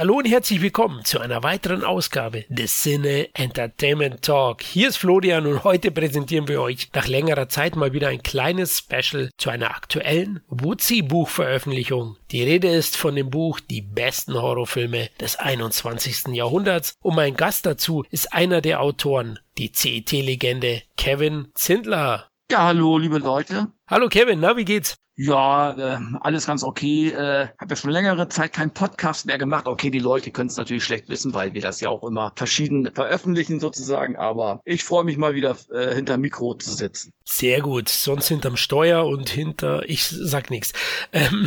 Hallo und herzlich willkommen zu einer weiteren Ausgabe des Sinne Entertainment Talk. Hier ist Florian und heute präsentieren wir euch nach längerer Zeit mal wieder ein kleines Special zu einer aktuellen Woodsy Buchveröffentlichung. Die Rede ist von dem Buch Die besten Horrorfilme des 21. Jahrhunderts und mein Gast dazu ist einer der Autoren, die CET-Legende Kevin Zindler. Ja, hallo, liebe Leute. Hallo Kevin, na, wie geht's? Ja, äh, alles ganz okay. Äh, habe ja schon längere Zeit keinen Podcast mehr gemacht. Okay, die Leute können es natürlich schlecht wissen, weil wir das ja auch immer verschieden veröffentlichen sozusagen. Aber ich freue mich mal wieder äh, hinter Mikro zu sitzen. Sehr gut. Sonst hinterm Steuer und hinter, ich sag nichts, ähm,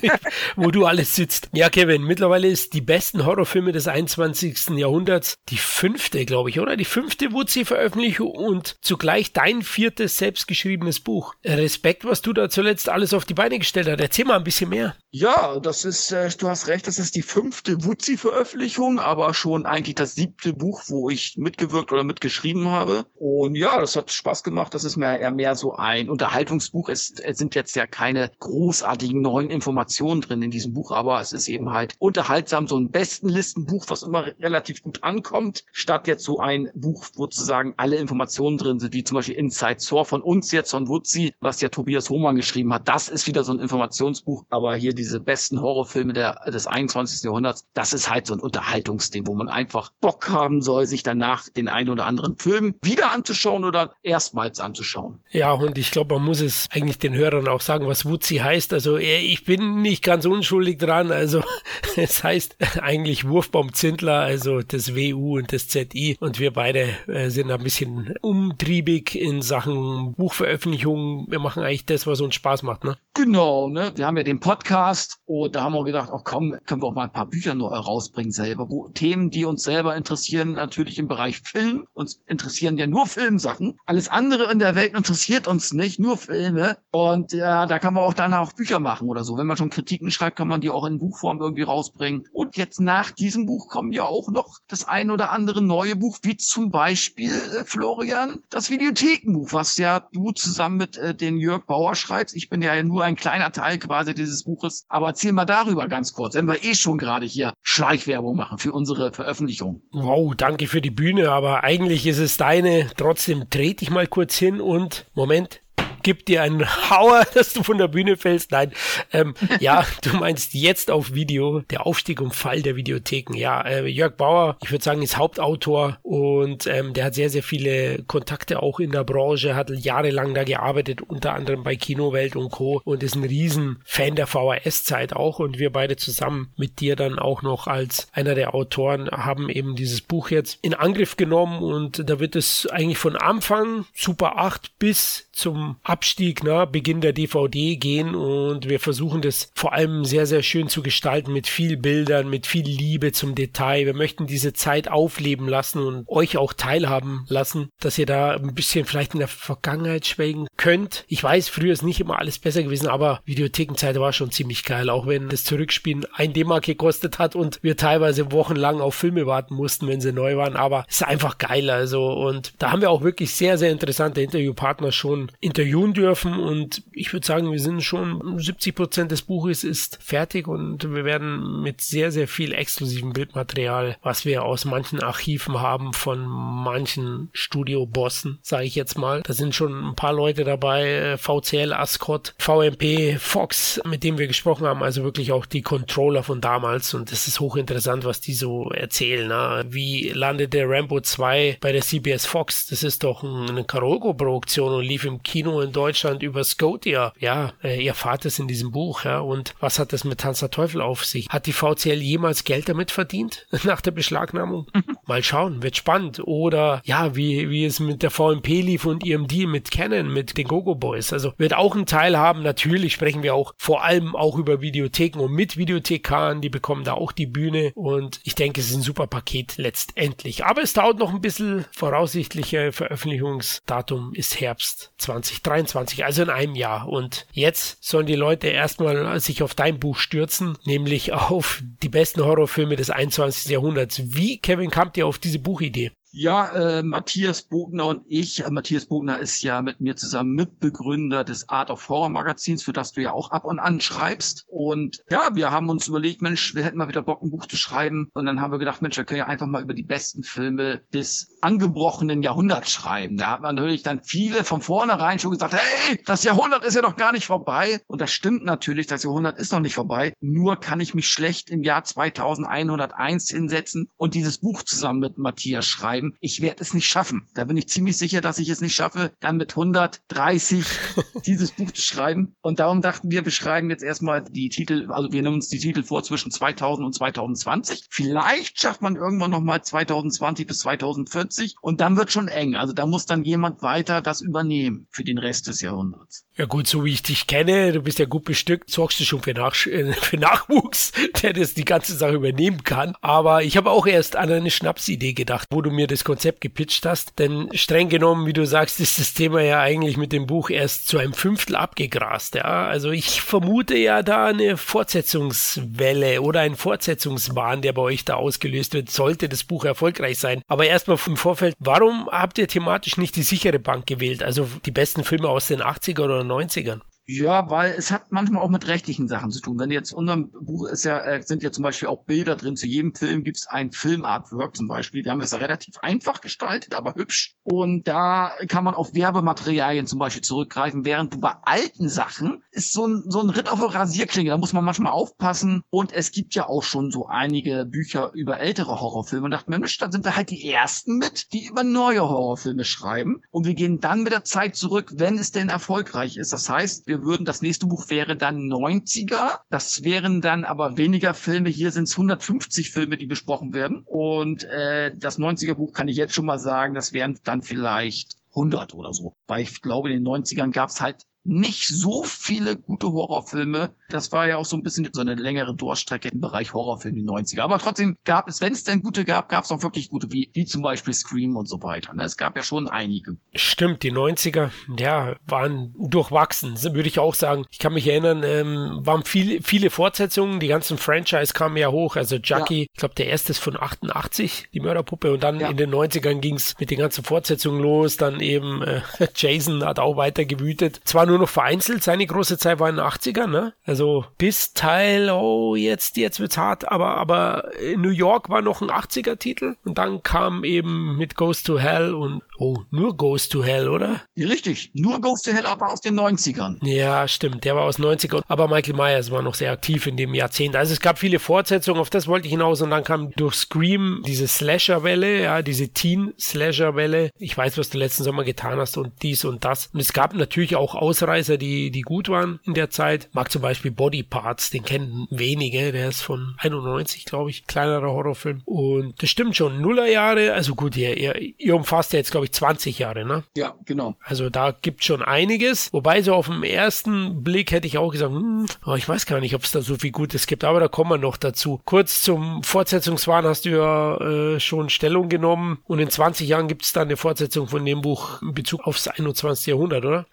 wo du alles sitzt. Ja, Kevin, mittlerweile ist die besten Horrorfilme des 21. Jahrhunderts die fünfte, glaube ich, oder? Die fünfte Wutzi-Veröffentlichung und zugleich dein viertes selbstgeschriebenes Buch. Respekt, was du da zuletzt alles auf die Beine gestellt hat. Erzähl mal ein bisschen mehr. Ja, das ist, äh, du hast recht, das ist die fünfte Wutzi-Veröffentlichung, aber schon eigentlich das siebte Buch, wo ich mitgewirkt oder mitgeschrieben habe. Und ja, das hat Spaß gemacht. Das ist mehr, eher mehr so ein Unterhaltungsbuch. Es, es sind jetzt ja keine großartigen neuen Informationen drin in diesem Buch, aber es ist eben halt unterhaltsam, so ein Bestenlistenbuch, was immer relativ gut ankommt, statt jetzt so ein Buch, wo sozusagen alle Informationen drin sind, wie zum Beispiel Inside Soar von uns jetzt, von Wutzi, was ja Tobias Hohmann geschrieben hat. Das ist wieder so ein Informationsbuch, aber hier diese besten Horrorfilme der, des 21. Jahrhunderts, das ist halt so ein Unterhaltungsding, wo man einfach Bock haben soll, sich danach den einen oder anderen Film wieder anzuschauen oder erstmals anzuschauen. Ja, und ich glaube, man muss es eigentlich den Hörern auch sagen, was Wutzi heißt. Also ich bin nicht ganz unschuldig dran. Also es heißt eigentlich Wurfbaum Zindler, also das WU und das ZI. Und wir beide äh, sind ein bisschen umtriebig in Sachen Buchveröffentlichungen. Wir machen eigentlich das, was uns Spaß macht. Ne? Genau, ne? Wir haben ja den Podcast. Und da haben wir gedacht, auch komm, können wir auch mal ein paar Bücher nur rausbringen selber. Wo Themen, die uns selber interessieren, natürlich im Bereich Film. Uns interessieren ja nur Filmsachen. Alles andere in der Welt interessiert uns nicht, nur Filme. Und ja, da kann man auch danach auch Bücher machen oder so. Wenn man schon Kritiken schreibt, kann man die auch in Buchform irgendwie rausbringen. Und jetzt nach diesem Buch kommen ja auch noch das ein oder andere neue Buch, wie zum Beispiel, äh, Florian, das Videothekenbuch, was ja du zusammen mit äh, den Jörg Bauer schreibst. Ich bin ja nur ein kleiner Teil quasi dieses Buches aber erzähl mal darüber ganz kurz, wenn wir eh schon gerade hier Schleichwerbung machen für unsere Veröffentlichung. Wow, danke für die Bühne, aber eigentlich ist es deine. Trotzdem dreh dich mal kurz hin und Moment, gibt dir einen Hauer, dass du von der Bühne fällst. Nein, ähm, ja, du meinst jetzt auf Video, der Aufstieg und Fall der Videotheken. Ja, äh, Jörg Bauer, ich würde sagen, ist Hauptautor und ähm, der hat sehr, sehr viele Kontakte auch in der Branche, hat jahrelang da gearbeitet, unter anderem bei Kinowelt und Co. und ist ein Riesenfan der VHS-Zeit auch und wir beide zusammen mit dir dann auch noch als einer der Autoren haben eben dieses Buch jetzt in Angriff genommen und da wird es eigentlich von Anfang Super 8 bis zum Abstieg, ne, Beginn der DVD gehen und wir versuchen das vor allem sehr, sehr schön zu gestalten mit viel Bildern, mit viel Liebe zum Detail. Wir möchten diese Zeit aufleben lassen und euch auch teilhaben lassen, dass ihr da ein bisschen vielleicht in der Vergangenheit schwelgen könnt. Ich weiß, früher ist nicht immer alles besser gewesen, aber Videothekenzeit war schon ziemlich geil, auch wenn das Zurückspielen ein D-Mark gekostet hat und wir teilweise wochenlang auf Filme warten mussten, wenn sie neu waren, aber es ist einfach geil, also und da haben wir auch wirklich sehr, sehr interessante Interviewpartner schon interviewen dürfen und ich würde sagen, wir sind schon 70 Prozent des Buches ist fertig und wir werden mit sehr, sehr viel exklusivem Bildmaterial, was wir aus manchen Archiven haben von manchen Studiobossen, sage ich jetzt mal. Da sind schon ein paar Leute dabei, äh, VCL, Ascot, VMP, Fox, mit dem wir gesprochen haben, also wirklich auch die Controller von damals und das ist hochinteressant, was die so erzählen. Na? Wie landet der Rambo 2 bei der CBS Fox? Das ist doch eine Karolko-Produktion und lief im Kino in Deutschland über Scotia. Ja, äh, ihr erfahrt es in diesem Buch. Ja, und was hat das mit Tanz der Teufel auf sich? Hat die VCL jemals Geld damit verdient nach der Beschlagnahmung? Mal schauen, wird spannend. Oder ja, wie, wie es mit der VMP lief und ihrem Deal mit Canon, mit den Gogo Boys. Also wird auch einen Teil haben. Natürlich sprechen wir auch vor allem auch über Videotheken und mit Videothekaren. Die bekommen da auch die Bühne. Und ich denke, es ist ein super Paket letztendlich. Aber es dauert noch ein bisschen. Voraussichtliche Veröffentlichungsdatum ist Herbst 2023, also in einem Jahr. Und jetzt sollen die Leute erstmal sich auf dein Buch stürzen, nämlich auf die besten Horrorfilme des 21. Jahrhunderts. Wie, Kevin, kamt ihr auf diese Buchidee? Ja, äh, Matthias Bogner und ich. Äh, Matthias Bogner ist ja mit mir zusammen Mitbegründer des Art of Horror Magazins, für das du ja auch ab und an schreibst. Und ja, wir haben uns überlegt, Mensch, wir hätten mal wieder Bock, ein Buch zu schreiben. Und dann haben wir gedacht, Mensch, wir können ja einfach mal über die besten Filme des angebrochenen Jahrhunderts schreiben. Da hat man natürlich dann viele von vornherein schon gesagt, hey, das Jahrhundert ist ja noch gar nicht vorbei. Und das stimmt natürlich, das Jahrhundert ist noch nicht vorbei. Nur kann ich mich schlecht im Jahr 2101 hinsetzen und dieses Buch zusammen mit Matthias schreiben schreiben. Ich werde es nicht schaffen. Da bin ich ziemlich sicher, dass ich es nicht schaffe, dann mit 130 dieses Buch zu schreiben. Und darum dachten wir, wir schreiben jetzt erstmal die Titel, also wir nehmen uns die Titel vor zwischen 2000 und 2020. Vielleicht schafft man irgendwann nochmal 2020 bis 2040 und dann wird schon eng. Also da muss dann jemand weiter das übernehmen für den Rest des Jahrhunderts. Ja gut, so wie ich dich kenne, du bist ja gut bestückt, sorgst du schon für, Nach äh, für Nachwuchs, der das die ganze Sache übernehmen kann. Aber ich habe auch erst an eine Schnapsidee gedacht, wo du mir das Konzept gepitcht hast. Denn streng genommen, wie du sagst, ist das Thema ja eigentlich mit dem Buch erst zu einem Fünftel abgegrast. Ja? Also ich vermute ja da eine Fortsetzungswelle oder ein Fortsetzungswahn, der bei euch da ausgelöst wird, sollte das Buch erfolgreich sein. Aber erstmal im Vorfeld, warum habt ihr thematisch nicht die sichere Bank gewählt? Also die besten Filme aus den 80er oder 90ern? Ja, weil es hat manchmal auch mit rechtlichen Sachen zu tun. Wenn jetzt unserem Buch ist ja, äh, sind ja zum Beispiel auch Bilder drin. Zu jedem Film gibt es ein Filmartwork zum Beispiel. Wir haben es ja relativ einfach gestaltet, aber hübsch. Und da kann man auf Werbematerialien zum Beispiel zurückgreifen, während du bei alten Sachen ist so ein, so ein Ritt auf der Rasierklinge. Da muss man manchmal aufpassen. Und es gibt ja auch schon so einige Bücher über ältere Horrorfilme. Und dachte, Mensch, da sind wir halt die ersten mit, die über neue Horrorfilme schreiben. Und wir gehen dann mit der Zeit zurück, wenn es denn erfolgreich ist. Das heißt, wir würden, das nächste Buch wäre dann 90er. Das wären dann aber weniger Filme. Hier sind es 150 Filme, die besprochen werden. Und äh, das 90er Buch kann ich jetzt schon mal sagen, das wären dann vielleicht 100 oder so. Weil ich glaube, in den 90ern gab es halt nicht so viele gute Horrorfilme. Das war ja auch so ein bisschen so eine längere Durchstrecke im Bereich Horrorfilm den 90er. Aber trotzdem gab es, wenn es denn gute gab, gab es auch wirklich gute, wie, wie zum Beispiel Scream und so weiter. Es gab ja schon einige. Stimmt, die 90er, ja, waren durchwachsen, würde ich auch sagen. Ich kann mich erinnern, ähm, waren viele, viele Fortsetzungen, die ganzen Franchise kamen ja hoch. Also Jackie, ja. ich glaube, der erste ist von 88, die Mörderpuppe. Und dann ja. in den 90ern ging es mit den ganzen Fortsetzungen los. Dann eben äh, Jason hat auch weiter gewütet. Zwar nur noch vereinzelt. Seine große Zeit war in den 80ern, ne? Also bis Teil, oh, jetzt, jetzt wird's hart, aber, aber New York war noch ein 80er-Titel und dann kam eben mit Ghost to Hell und Oh, nur Ghost to Hell, oder? Richtig, nur Ghost to Hell, aber aus den 90ern. Ja, stimmt, der war aus 90ern. Aber Michael Myers war noch sehr aktiv in dem Jahrzehnt. Also es gab viele Fortsetzungen, auf das wollte ich hinaus. Und dann kam durch Scream diese Slasher-Welle, ja, diese Teen-Slasher-Welle. Ich weiß, was du letzten Sommer getan hast und dies und das. Und es gab natürlich auch Ausreißer, die, die gut waren in der Zeit. Mag zum Beispiel Body Parts, den kennen wenige. Der ist von 91, glaube ich, kleinerer Horrorfilm. Und das stimmt schon. Nullerjahre, also gut, ihr, ihr, ihr umfasst ja jetzt, glaube ich, ich, 20 Jahre, ne? Ja, genau. Also da gibt schon einiges. Wobei so auf den ersten Blick hätte ich auch gesagt, hm, oh, ich weiß gar nicht, ob es da so viel Gutes gibt, aber da kommen wir noch dazu. Kurz zum Fortsetzungswahn hast du ja äh, schon Stellung genommen und in 20 Jahren gibt es dann eine Fortsetzung von dem Buch in Bezug aufs 21. Jahrhundert, oder?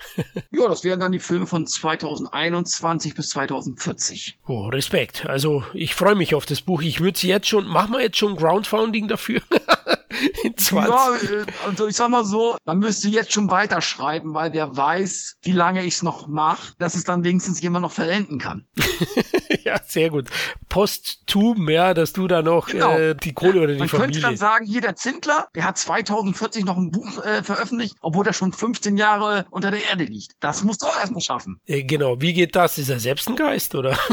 ja, das wären dann die Filme von 2021 bis 2040. Oh, Respekt. Also ich freue mich auf das Buch. Ich würde es jetzt schon, machen wir jetzt schon Groundfounding dafür? in 20. Ja, also ich sag mal so, man müsste jetzt schon weiterschreiben, weil wer weiß, wie lange ich es noch mache, dass es dann wenigstens jemand noch verwenden kann. ja, sehr gut. Postum, ja, dass du da noch genau. äh, die Kohle oder die man Familie. Man könnte dann sagen, hier der Zindler, der hat 2040 noch ein Buch äh, veröffentlicht, obwohl er schon 15 Jahre unter der Erde liegt. Das musst du auch erstmal schaffen. Äh, genau, wie geht das? Ist er selbst ein Geist, oder?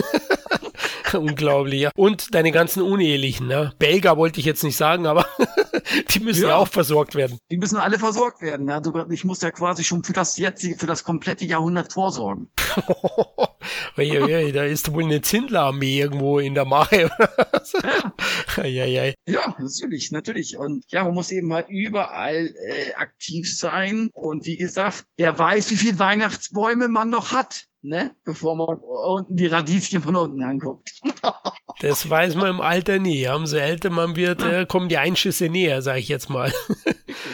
Unglaublich, ja. Und deine ganzen Unehelichen, ne? Belga wollte ich jetzt nicht sagen, aber die müssen ja. ja. auch versorgt werden. Die müssen alle versorgt werden. Ja. Ich muss ja quasi schon für das jetzige, für das komplette Jahrhundert vorsorgen. da ist wohl eine Zindlerarmee irgendwo in der Mache. ja. ja, ja, natürlich, natürlich. Und ja, man muss eben halt überall äh, aktiv sein. Und wie gesagt, wer weiß, wie viele Weihnachtsbäume man noch hat ne? Bevor man unten die Radieschen von unten anguckt. das weiß man im Alter nie. Umso älter man wird, äh, kommen die Einschüsse näher, sage ich jetzt mal.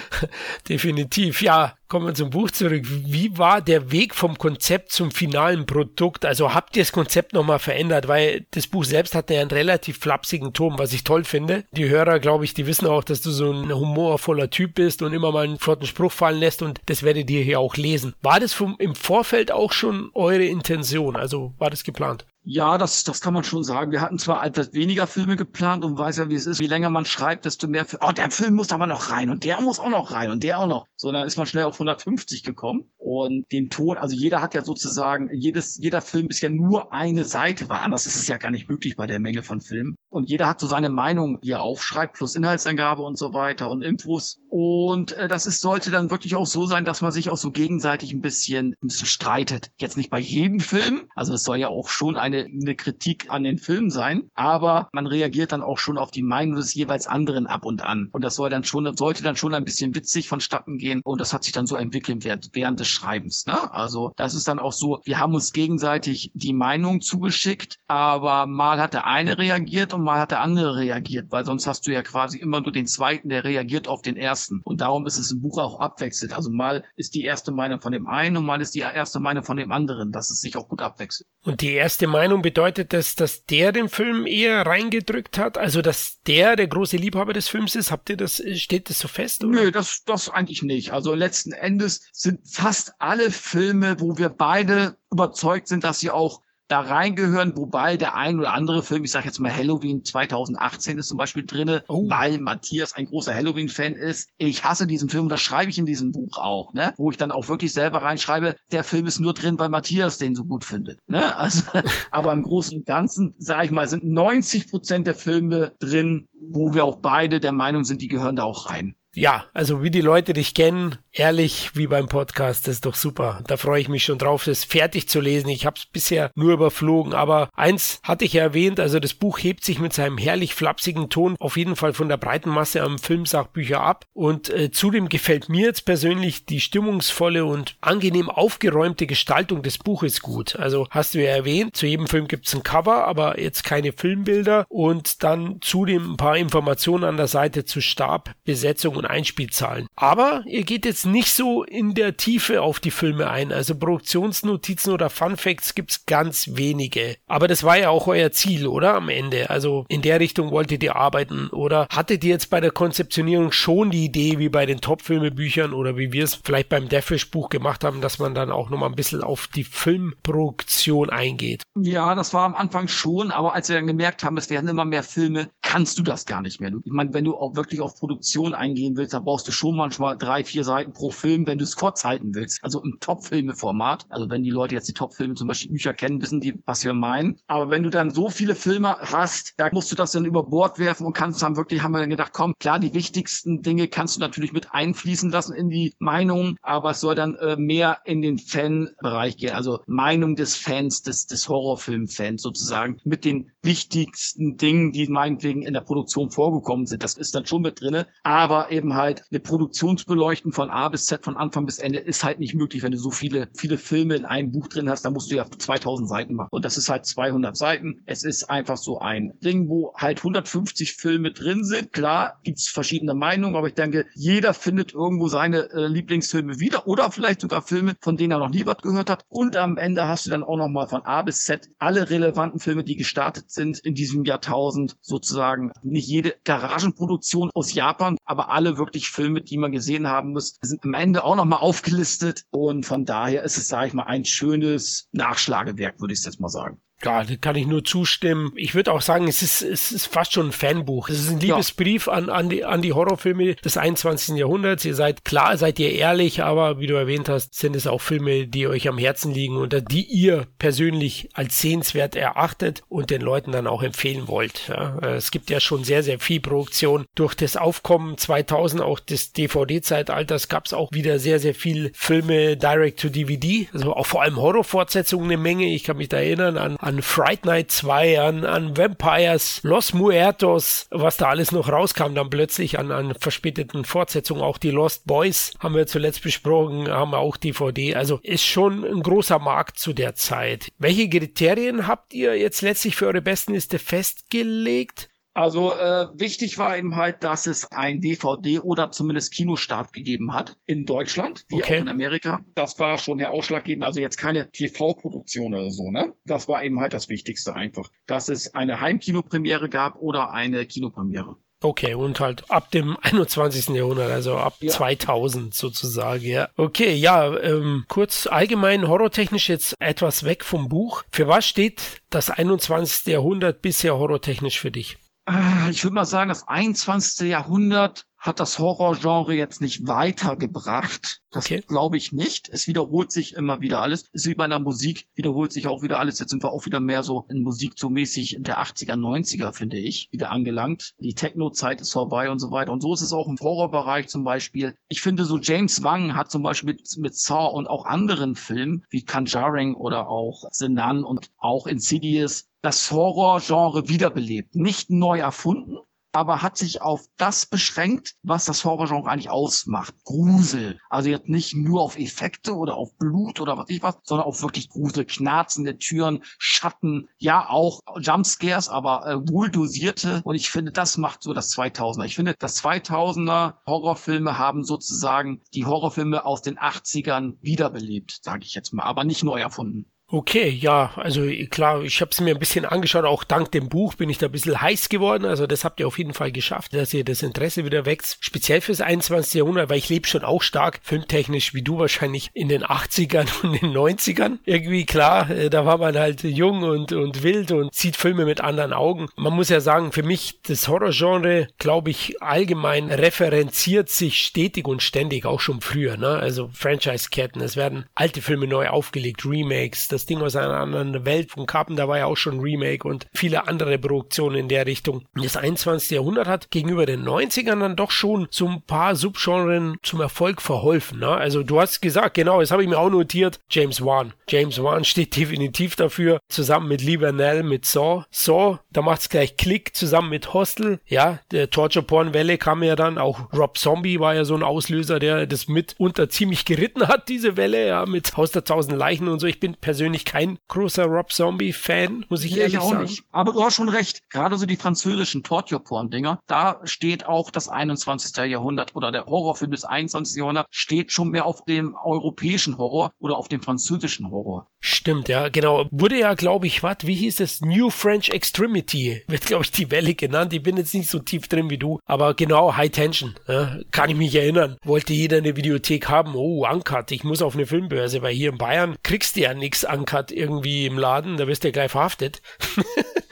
definitiv. Ja, kommen wir zum Buch zurück. Wie war der Weg vom Konzept zum finalen Produkt? Also habt ihr das Konzept nochmal verändert? Weil das Buch selbst hat ja einen relativ flapsigen Ton, was ich toll finde. Die Hörer, glaube ich, die wissen auch, dass du so ein humorvoller Typ bist und immer mal einen flotten Spruch fallen lässt und das werdet ihr hier auch lesen. War das vom, im Vorfeld auch schon eure Intention? Also war das geplant? Ja, das, das kann man schon sagen. Wir hatten zwar etwas weniger Filme geplant und weiß ja, wie es ist. Je länger man schreibt, desto mehr, oh, der Film muss aber noch rein und der muss auch noch rein und der auch noch. So, dann ist man schnell auf 150 gekommen und den Ton, also jeder hat ja sozusagen, jedes, jeder Film ist ja nur eine Seite, weil anders ist es ja gar nicht möglich bei der Menge von Filmen. Und jeder hat so seine Meinung, die er aufschreibt, plus Inhaltsangabe und so weiter und Infos. Und äh, das ist, sollte dann wirklich auch so sein, dass man sich auch so gegenseitig ein bisschen, ein bisschen streitet. Jetzt nicht bei jedem Film, also es soll ja auch schon ein eine, eine Kritik an den Film sein, aber man reagiert dann auch schon auf die Meinung des jeweils anderen ab und an. Und das soll dann schon, sollte dann schon ein bisschen witzig vonstatten gehen. Und das hat sich dann so entwickelt während, während des Schreibens. Ne? Also das ist dann auch so, wir haben uns gegenseitig die Meinung zugeschickt, aber mal hat der eine reagiert und mal hat der andere reagiert, weil sonst hast du ja quasi immer nur den zweiten, der reagiert auf den ersten. Und darum ist es im Buch auch abwechselt. Also mal ist die erste Meinung von dem einen und mal ist die erste Meinung von dem anderen, dass es sich auch gut abwechselt. Und die erste Meinung Meinung bedeutet das, dass der den Film eher reingedrückt hat? Also, dass der der große Liebhaber des Films ist? Habt ihr das, steht das so fest? Oder? Nö, das, das eigentlich nicht. Also, letzten Endes sind fast alle Filme, wo wir beide überzeugt sind, dass sie auch da reingehören, wobei der ein oder andere Film, ich sage jetzt mal Halloween 2018 ist zum Beispiel drinne, oh. weil Matthias ein großer Halloween-Fan ist. Ich hasse diesen Film, das schreibe ich in diesem Buch auch, ne? wo ich dann auch wirklich selber reinschreibe, der Film ist nur drin, weil Matthias den so gut findet. Ne? Also, aber im Großen und Ganzen, sage ich mal, sind 90 Prozent der Filme drin, wo wir auch beide der Meinung sind, die gehören da auch rein. Ja, also wie die Leute dich kennen, ehrlich wie beim Podcast, das ist doch super. Da freue ich mich schon drauf, das fertig zu lesen. Ich habe es bisher nur überflogen, aber eins hatte ich ja erwähnt, also das Buch hebt sich mit seinem herrlich flapsigen Ton auf jeden Fall von der breiten Masse am Filmsachbücher ab und äh, zudem gefällt mir jetzt persönlich die stimmungsvolle und angenehm aufgeräumte Gestaltung des Buches gut. Also hast du ja erwähnt, zu jedem Film gibt es ein Cover, aber jetzt keine Filmbilder und dann zudem ein paar Informationen an der Seite zu Stab, Besetzung und Einspielzahlen. Aber ihr geht jetzt nicht so in der Tiefe auf die Filme ein. Also Produktionsnotizen oder Fun Facts gibt's ganz wenige. Aber das war ja auch euer Ziel, oder? Am Ende. Also in der Richtung wolltet ihr arbeiten. Oder hattet ihr jetzt bei der Konzeptionierung schon die Idee, wie bei den Top-Filme-Büchern oder wie wir es vielleicht beim Deathwish-Buch gemacht haben, dass man dann auch nochmal ein bisschen auf die Filmproduktion eingeht? Ja, das war am Anfang schon, aber als wir dann gemerkt haben, es werden immer mehr Filme, kannst du das gar nicht mehr. Ich meine, wenn du auch wirklich auf Produktion eingehen gehen willst, dann brauchst du schon manchmal drei, vier Seiten pro Film, wenn du es kurz halten willst. Also im Top-Filme-Format. Also wenn die Leute jetzt die Top-Filme zum Beispiel Bücher kennen, wissen die, was wir meinen. Aber wenn du dann so viele Filme hast, da musst du das dann über Bord werfen und kannst dann wirklich, haben wir dann gedacht, komm, klar, die wichtigsten Dinge kannst du natürlich mit einfließen lassen in die Meinung, aber es soll dann äh, mehr in den Fan-Bereich gehen. Also Meinung des Fans, des, des Horrorfilm-Fans sozusagen, mit den wichtigsten Dingen, die meinetwegen in der Produktion vorgekommen sind. Das ist dann schon mit drinne. Aber eben eben halt eine Produktionsbeleuchten von A bis Z, von Anfang bis Ende, ist halt nicht möglich, wenn du so viele, viele Filme in einem Buch drin hast, dann musst du ja 2000 Seiten machen. Und das ist halt 200 Seiten. Es ist einfach so ein Ding, wo halt 150 Filme drin sind. Klar gibt's verschiedene Meinungen, aber ich denke, jeder findet irgendwo seine äh, Lieblingsfilme wieder oder vielleicht sogar Filme, von denen er noch nie was gehört hat. Und am Ende hast du dann auch nochmal von A bis Z alle relevanten Filme, die gestartet sind in diesem Jahrtausend sozusagen. Nicht jede Garagenproduktion aus Japan, aber alle alle wirklich Filme, die man gesehen haben muss, sind am Ende auch nochmal aufgelistet. Und von daher ist es, sage ich mal, ein schönes Nachschlagewerk, würde ich jetzt mal sagen. Ja, da kann ich nur zustimmen. Ich würde auch sagen, es ist, es ist fast schon ein Fanbuch. Es ist ein Liebesbrief ja. an, an, die, an die Horrorfilme des 21. Jahrhunderts. Ihr seid, klar seid ihr ehrlich, aber wie du erwähnt hast, sind es auch Filme, die euch am Herzen liegen oder die ihr persönlich als sehenswert erachtet und den Leuten dann auch empfehlen wollt. Ja, es gibt ja schon sehr, sehr viel Produktion. Durch das Aufkommen 2000, auch des DVD-Zeitalters, gab es auch wieder sehr, sehr viel Filme direct to DVD. Also auch vor allem Horrorfortsetzungen eine Menge. Ich kann mich da erinnern an an Fright Night 2, an, an Vampires, Los Muertos, was da alles noch rauskam dann plötzlich an, an verspäteten Fortsetzungen. Auch die Lost Boys haben wir zuletzt besprochen, haben wir auch DVD. Also ist schon ein großer Markt zu der Zeit. Welche Kriterien habt ihr jetzt letztlich für eure Bestenliste festgelegt? Also äh, wichtig war eben halt, dass es ein DVD oder zumindest Kinostart gegeben hat in Deutschland, wie okay. auch in Amerika. Das war schon der ausschlaggebend. Also jetzt keine TV-Produktion oder so, ne? Das war eben halt das Wichtigste einfach, dass es eine Heimkinopremiere gab oder eine Kinopremiere. Okay, und halt ab dem 21. Jahrhundert, also ab ja. 2000 sozusagen, ja. Okay, ja, ähm, kurz allgemein horrortechnisch jetzt etwas weg vom Buch. Für was steht das 21. Jahrhundert bisher horrortechnisch für dich? Ah, ich würde mal sagen, das 21. Jahrhundert hat das Horrorgenre jetzt nicht weitergebracht. Das okay. glaube ich nicht. Es wiederholt sich immer wieder alles. Es ist wie bei einer Musik, wiederholt sich auch wieder alles. Jetzt sind wir auch wieder mehr so in Musik so mäßig in der 80er, 90er, finde ich, wieder angelangt. Die Techno-Zeit ist vorbei und so weiter. Und so ist es auch im Horrorbereich zum Beispiel. Ich finde so James Wang hat zum Beispiel mit, mit Saw und auch anderen Filmen wie Conjuring oder auch The Nun und auch Insidious das Horrorgenre wiederbelebt. Nicht neu erfunden, aber hat sich auf das beschränkt, was das Horrorgenre eigentlich ausmacht. Grusel. Also jetzt nicht nur auf Effekte oder auf Blut oder was ich was, sondern auf wirklich Grusel, knarzende Türen, Schatten, ja auch Jumpscares, aber äh, wohl dosierte. Und ich finde, das macht so das 2000er. Ich finde, das 2000er Horrorfilme haben sozusagen die Horrorfilme aus den 80ern wiederbelebt, sage ich jetzt mal, aber nicht neu erfunden. Okay, ja, also klar, ich habe es mir ein bisschen angeschaut, auch dank dem Buch bin ich da ein bisschen heiß geworden, also das habt ihr auf jeden Fall geschafft, dass ihr das Interesse wieder wächst, speziell fürs 21. Jahrhundert, weil ich lebe schon auch stark filmtechnisch, wie du wahrscheinlich in den 80ern und den 90ern. Irgendwie klar, äh, da war man halt jung und, und wild und sieht Filme mit anderen Augen. Man muss ja sagen, für mich das Horrorgenre, glaube ich, allgemein referenziert sich stetig und ständig, auch schon früher, ne? also Franchise-Ketten, es werden alte Filme neu aufgelegt, Remakes, das das Ding aus einer anderen Welt von Carpenter war ja auch schon Remake und viele andere Produktionen in der Richtung. Das 21. Jahrhundert hat gegenüber den 90ern dann doch schon so ein paar Subgenren zum Erfolg verholfen. Ne? Also du hast gesagt, genau, das habe ich mir auch notiert, James Wan. James Wan steht definitiv dafür, zusammen mit Lee Bernal, mit Saw. Saw, da macht es gleich Klick, zusammen mit Hostel. Ja, der Torture-Porn-Welle kam ja dann, auch Rob Zombie war ja so ein Auslöser, der das mitunter ziemlich geritten hat, diese Welle, ja, mit Haus der tausend Leichen und so. Ich bin persönlich persönlich kein großer Rob Zombie-Fan, muss ich nee, ehrlich ich auch sagen. Nicht. Aber du hast schon recht. Gerade so die französischen Torture-Porn-Dinger, da steht auch das 21. Jahrhundert oder der Horrorfilm des 21. Jahrhunderts steht schon mehr auf dem europäischen Horror oder auf dem französischen Horror. Stimmt, ja, genau. Wurde ja, glaube ich, was, wie hieß es? New French Extremity wird, glaube ich, die Welle genannt. Ich bin jetzt nicht so tief drin wie du, aber genau, High Tension. Ja, kann ich mich erinnern. Wollte jeder eine Videothek haben. Oh, Uncut, ich muss auf eine Filmbörse, weil hier in Bayern kriegst du ja nichts an Uncut irgendwie im Laden, da wirst du ja gleich verhaftet.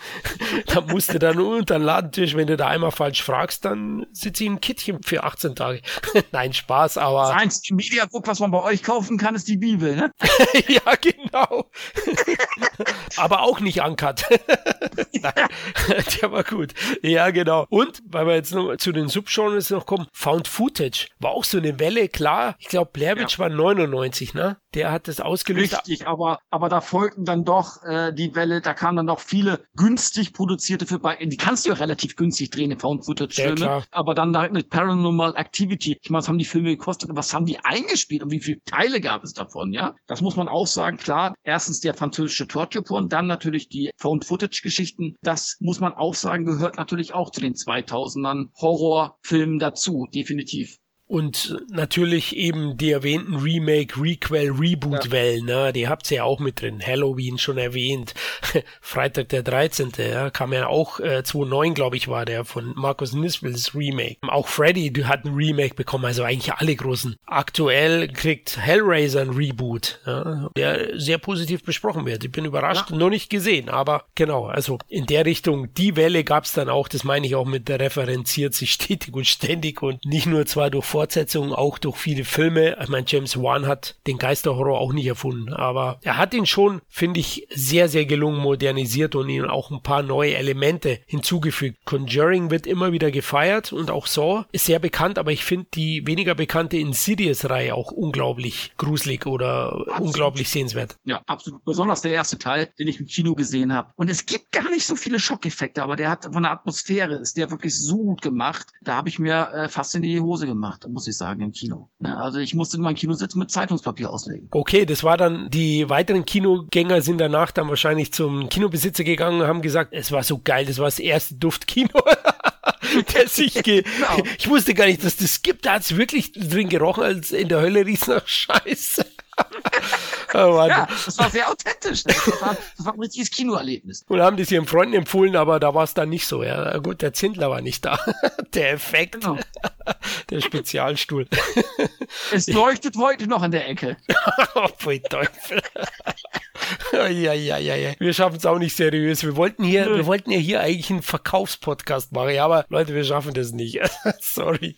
da musst du dann unter den Ladentisch, wenn du da einmal falsch fragst, dann sitze ich im Kittchen für 18 Tage. Nein, Spaß, aber. Das einzige Mediabook, was man bei euch kaufen kann, ist die Bibel, ne? ja, genau. aber auch nicht. Nein, der war gut. Ja, genau. Und, weil wir jetzt noch zu den Subgenres noch kommen, Found Footage war auch so eine Welle, klar. Ich glaube, Blair Witch ja. war 99, ne? Der hat das ausgelöst. Richtig, aber, aber da folgten dann doch äh, die Welle, da kamen dann noch viele günstig produzierte Filme, die kannst du ja relativ günstig drehen, Found-Footage-Filme, ja, aber dann da mit Paranormal Activity, ich meine, was haben die Filme gekostet, was haben die eingespielt? Und wie viele Teile gab es davon, ja? Das muss man auch sagen, klar, erstens der französische Torture-Porn, dann natürlich die Found-Footage-Geschichten, das muss man auch sagen, gehört natürlich auch zu den 2000ern Horrorfilmen dazu, definitiv. Und natürlich eben die erwähnten Remake, Requel, Reboot-Wellen, ja. ne? die habt ihr ja auch mit drin. Halloween schon erwähnt. Freitag der 13. Ja, kam ja auch, äh, 2009 glaube ich war der von Markus Niswils Remake. Auch Freddy hat ein Remake bekommen, also eigentlich alle großen. Aktuell kriegt Hellraiser ein Reboot, ja, der sehr positiv besprochen wird. Ich bin überrascht, ja. noch nicht gesehen, aber genau, also in der Richtung, die Welle gab's dann auch, das meine ich auch mit der referenziert sich stetig und ständig und nicht nur zwar durch Fortsetzungen, auch durch viele Filme. Ich meine, James Wan hat den Geisterhorror auch nicht erfunden, aber er hat ihn schon, finde ich, sehr, sehr gelungen modernisiert und ihm auch ein paar neue Elemente hinzugefügt. Conjuring wird immer wieder gefeiert und auch Saw ist sehr bekannt, aber ich finde die weniger bekannte Insidious-Reihe auch unglaublich gruselig oder absolut. unglaublich sehenswert. Ja, absolut. Besonders der erste Teil, den ich im Kino gesehen habe. Und es gibt gar nicht so viele Schockeffekte, aber der hat von der Atmosphäre, ist der wirklich so gut gemacht. Da habe ich mir äh, fast in die Hose gemacht. Muss ich sagen, im Kino. Also ich musste in meinem Kino sitzen mit Zeitungspapier auslegen. Okay, das war dann, die weiteren Kinogänger sind danach dann wahrscheinlich zum Kinobesitzer gegangen und haben gesagt, es war so geil, das war das erste Duftkino. der sich ge genau. Ich wusste gar nicht, dass das gibt. Da hat es wirklich drin gerochen, als in der Hölle riecht nach Scheiße. Oh ja, das war sehr authentisch. Das war, das war ein richtiges Kinoerlebnis. Und haben das ihren Freunden empfohlen, aber da war es dann nicht so. Ja, gut, der Zindler war nicht da. der Effekt. Genau. der Spezialstuhl. es leuchtet heute noch in der Ecke. oh, Teufel. Ja, ja, ja, ja. Wir schaffen es auch nicht seriös. Wir wollten hier, Nö. wir wollten ja hier eigentlich einen Verkaufspodcast machen, ja, aber Leute, wir schaffen das nicht. Sorry.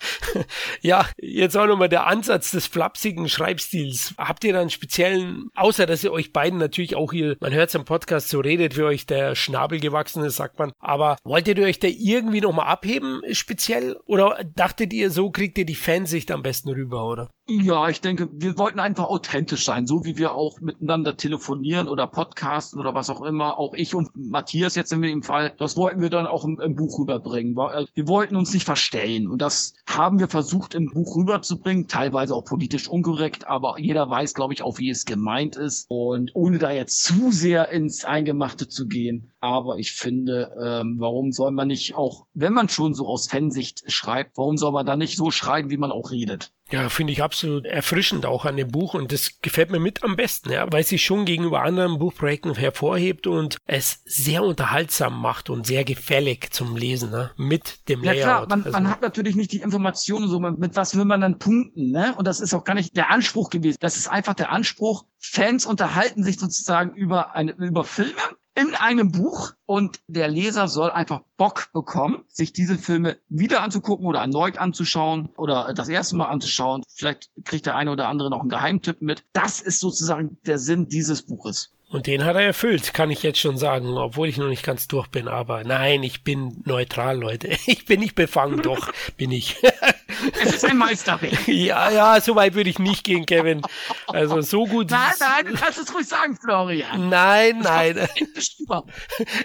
ja, jetzt auch nochmal der Ansatz des flapsigen Schreibstils. Habt ihr da einen speziellen, außer dass ihr euch beiden natürlich auch hier, man hört es im Podcast, so redet, wie euch der Schnabel gewachsen ist, sagt man. Aber wolltet ihr euch da irgendwie nochmal abheben, speziell? Oder dachtet ihr, so kriegt ihr die Fansicht am besten rüber, oder? Ja, ich denke, wir wollten einfach authentisch sein, so wie wir auch miteinander telefonieren oder podcasten oder was auch immer. Auch ich und Matthias jetzt in dem Fall, das wollten wir dann auch im, im Buch rüberbringen. Äh, wir wollten uns nicht verstellen und das haben wir versucht im Buch rüberzubringen, teilweise auch politisch unkorrekt, aber jeder weiß, glaube ich, auch, wie es gemeint ist und ohne da jetzt zu sehr ins Eingemachte zu gehen. Aber ich finde, ähm, warum soll man nicht auch, wenn man schon so aus Fansicht schreibt, warum soll man da nicht so schreiben, wie man auch redet? Ja, finde ich absolut erfrischend auch an dem Buch und das gefällt mir mit am besten, ja, weil sich schon gegenüber anderen Buchprojekten hervorhebt und es sehr unterhaltsam macht und sehr gefällig zum Lesen, ne? mit dem ja, Layout. Ja klar, man, also, man hat natürlich nicht die Informationen so, mit was will man dann punkten, ne? Und das ist auch gar nicht der Anspruch gewesen. Das ist einfach der Anspruch, Fans unterhalten sich sozusagen über eine, über Filme in einem Buch und der Leser soll einfach Bock bekommen, sich diese Filme wieder anzugucken oder erneut anzuschauen oder das erste Mal anzuschauen. Vielleicht kriegt der eine oder andere noch einen Geheimtipp mit. Das ist sozusagen der Sinn dieses Buches. Und den hat er erfüllt, kann ich jetzt schon sagen, obwohl ich noch nicht ganz durch bin. Aber nein, ich bin neutral, Leute. Ich bin nicht befangen, doch bin ich. Es ist ein Meisterwerk. ja, ja, so weit würde ich nicht gehen, Kevin. Also so gut. Nein, nein, du kannst es ruhig sagen, Florian. Nein, nein.